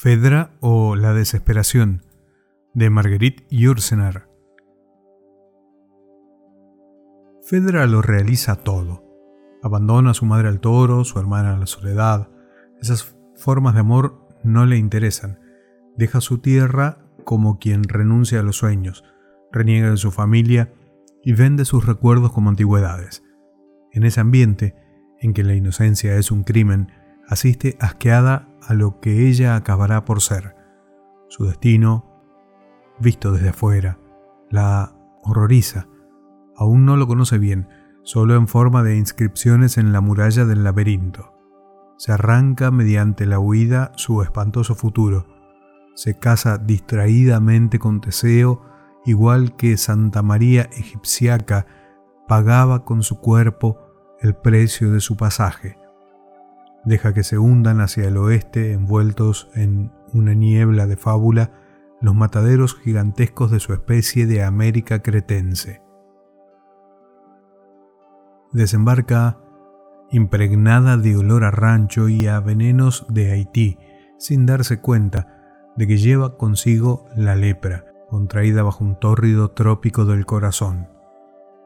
Fedra o La desesperación de Marguerite Yourcenar. Fedra lo realiza todo. Abandona a su madre al toro, su hermana a la soledad. Esas formas de amor no le interesan. Deja su tierra como quien renuncia a los sueños, reniega de su familia y vende sus recuerdos como antigüedades. En ese ambiente, en que la inocencia es un crimen, asiste asqueada a lo que ella acabará por ser. Su destino, visto desde afuera, la horroriza. Aún no lo conoce bien, solo en forma de inscripciones en la muralla del laberinto. Se arranca mediante la huida su espantoso futuro. Se casa distraídamente con Teseo, igual que Santa María egipciaca pagaba con su cuerpo el precio de su pasaje. Deja que se hundan hacia el oeste, envueltos en una niebla de fábula, los mataderos gigantescos de su especie de América cretense. Desembarca impregnada de olor a rancho y a venenos de Haití, sin darse cuenta de que lleva consigo la lepra, contraída bajo un tórrido trópico del corazón.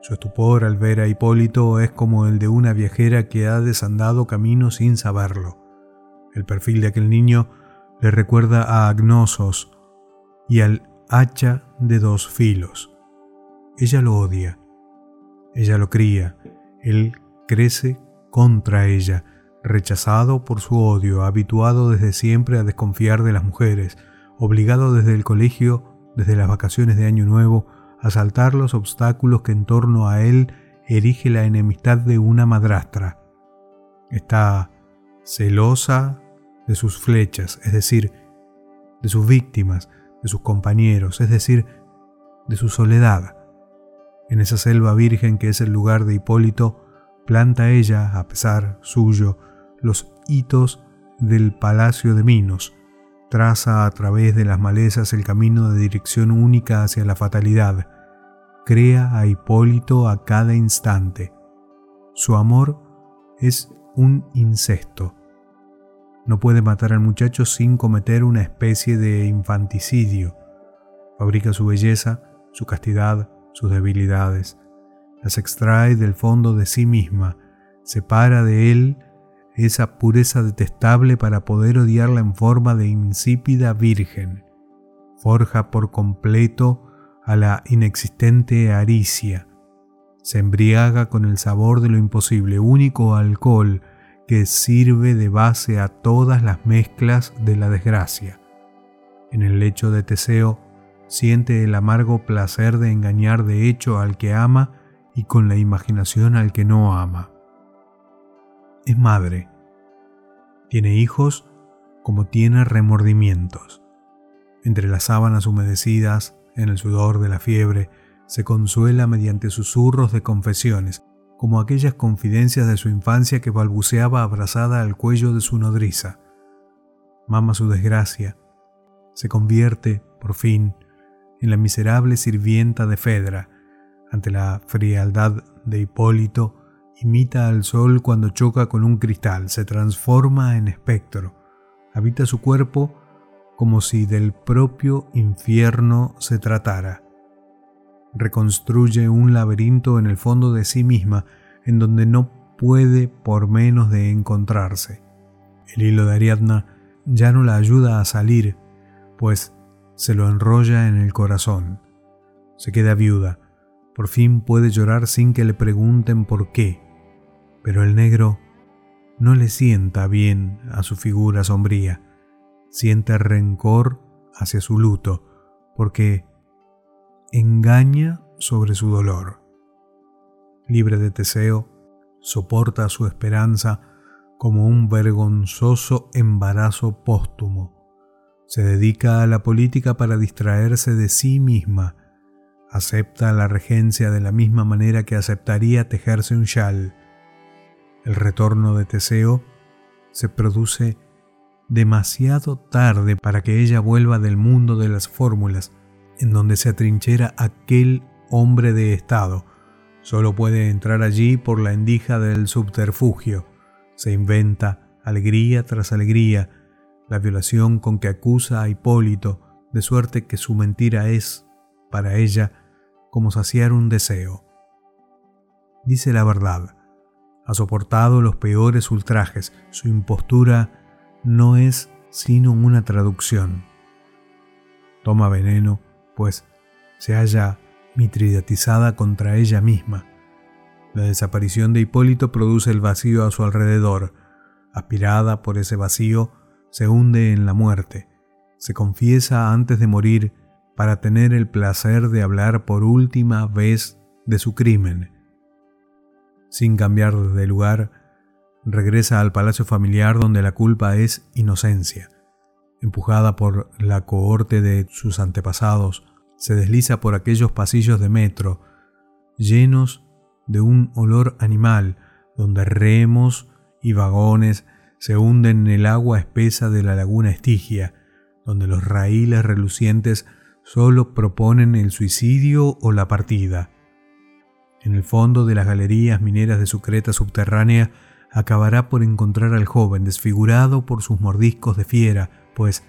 Su estupor al ver a Hipólito es como el de una viajera que ha desandado camino sin saberlo. El perfil de aquel niño le recuerda a Agnosos y al hacha de dos filos. Ella lo odia, ella lo cría, él crece contra ella, rechazado por su odio, habituado desde siempre a desconfiar de las mujeres, obligado desde el colegio, desde las vacaciones de Año Nuevo, a saltar los obstáculos que en torno a él erige la enemistad de una madrastra. Está celosa de sus flechas, es decir, de sus víctimas, de sus compañeros, es decir, de su soledad. En esa selva virgen que es el lugar de Hipólito, planta ella, a pesar suyo, los hitos del Palacio de Minos, traza a través de las malezas el camino de dirección única hacia la fatalidad, crea a Hipólito a cada instante. Su amor es un incesto. No puede matar al muchacho sin cometer una especie de infanticidio. Fabrica su belleza, su castidad, sus debilidades. Las extrae del fondo de sí misma, separa de él esa pureza detestable para poder odiarla en forma de insípida virgen. Forja por completo a la inexistente aricia. Se embriaga con el sabor de lo imposible, único alcohol que sirve de base a todas las mezclas de la desgracia. En el lecho de Teseo siente el amargo placer de engañar de hecho al que ama y con la imaginación al que no ama. Es madre. Tiene hijos como tiene remordimientos. Entre las sábanas humedecidas, en el sudor de la fiebre, se consuela mediante susurros de confesiones, como aquellas confidencias de su infancia que balbuceaba abrazada al cuello de su nodriza. Mama su desgracia, se convierte, por fin, en la miserable sirvienta de Fedra. Ante la frialdad de Hipólito, imita al sol cuando choca con un cristal, se transforma en espectro, habita su cuerpo como si del propio infierno se tratara. Reconstruye un laberinto en el fondo de sí misma en donde no puede por menos de encontrarse. El hilo de Ariadna ya no la ayuda a salir, pues se lo enrolla en el corazón. Se queda viuda. Por fin puede llorar sin que le pregunten por qué. Pero el negro no le sienta bien a su figura sombría siente rencor hacia su luto, porque engaña sobre su dolor. Libre de Teseo, soporta su esperanza como un vergonzoso embarazo póstumo. Se dedica a la política para distraerse de sí misma. Acepta la regencia de la misma manera que aceptaría tejerse un chal. El retorno de Teseo se produce demasiado tarde para que ella vuelva del mundo de las fórmulas, en donde se atrinchera aquel hombre de Estado. Solo puede entrar allí por la endija del subterfugio. Se inventa alegría tras alegría, la violación con que acusa a Hipólito, de suerte que su mentira es, para ella, como saciar un deseo. Dice la verdad, ha soportado los peores ultrajes, su impostura no es sino una traducción. Toma veneno, pues se halla mitridatizada contra ella misma. La desaparición de Hipólito produce el vacío a su alrededor. Aspirada por ese vacío, se hunde en la muerte. Se confiesa antes de morir para tener el placer de hablar por última vez de su crimen. Sin cambiar de lugar, regresa al palacio familiar donde la culpa es inocencia. Empujada por la cohorte de sus antepasados, se desliza por aquellos pasillos de metro, llenos de un olor animal, donde remos y vagones se hunden en el agua espesa de la laguna Estigia, donde los raíles relucientes solo proponen el suicidio o la partida. En el fondo de las galerías mineras de su creta subterránea acabará por encontrar al joven desfigurado por sus mordiscos de fiera, pues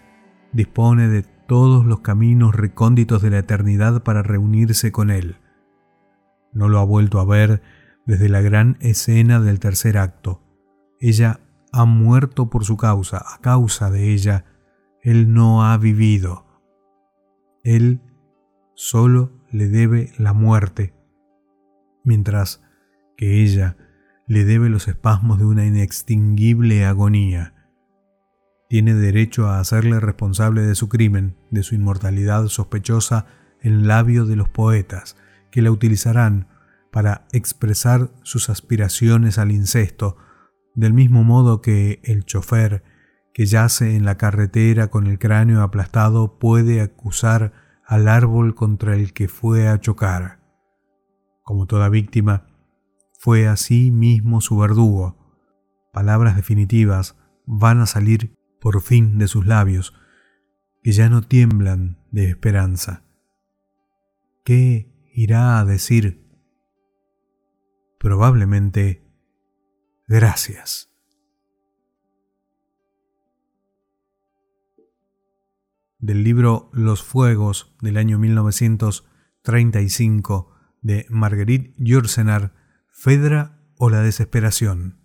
dispone de todos los caminos recónditos de la eternidad para reunirse con él. No lo ha vuelto a ver desde la gran escena del tercer acto. Ella ha muerto por su causa, a causa de ella, él no ha vivido. Él solo le debe la muerte, mientras que ella le debe los espasmos de una inextinguible agonía tiene derecho a hacerle responsable de su crimen, de su inmortalidad sospechosa en labio de los poetas, que la utilizarán para expresar sus aspiraciones al incesto, del mismo modo que el chofer que yace en la carretera con el cráneo aplastado puede acusar al árbol contra el que fue a chocar. Como toda víctima, fue así mismo su verdugo. Palabras definitivas van a salir por fin de sus labios, que ya no tiemblan de esperanza. ¿Qué irá a decir? Probablemente, gracias. Del libro Los Fuegos del año 1935 de Marguerite Yourcenar, Fedra o la desesperación.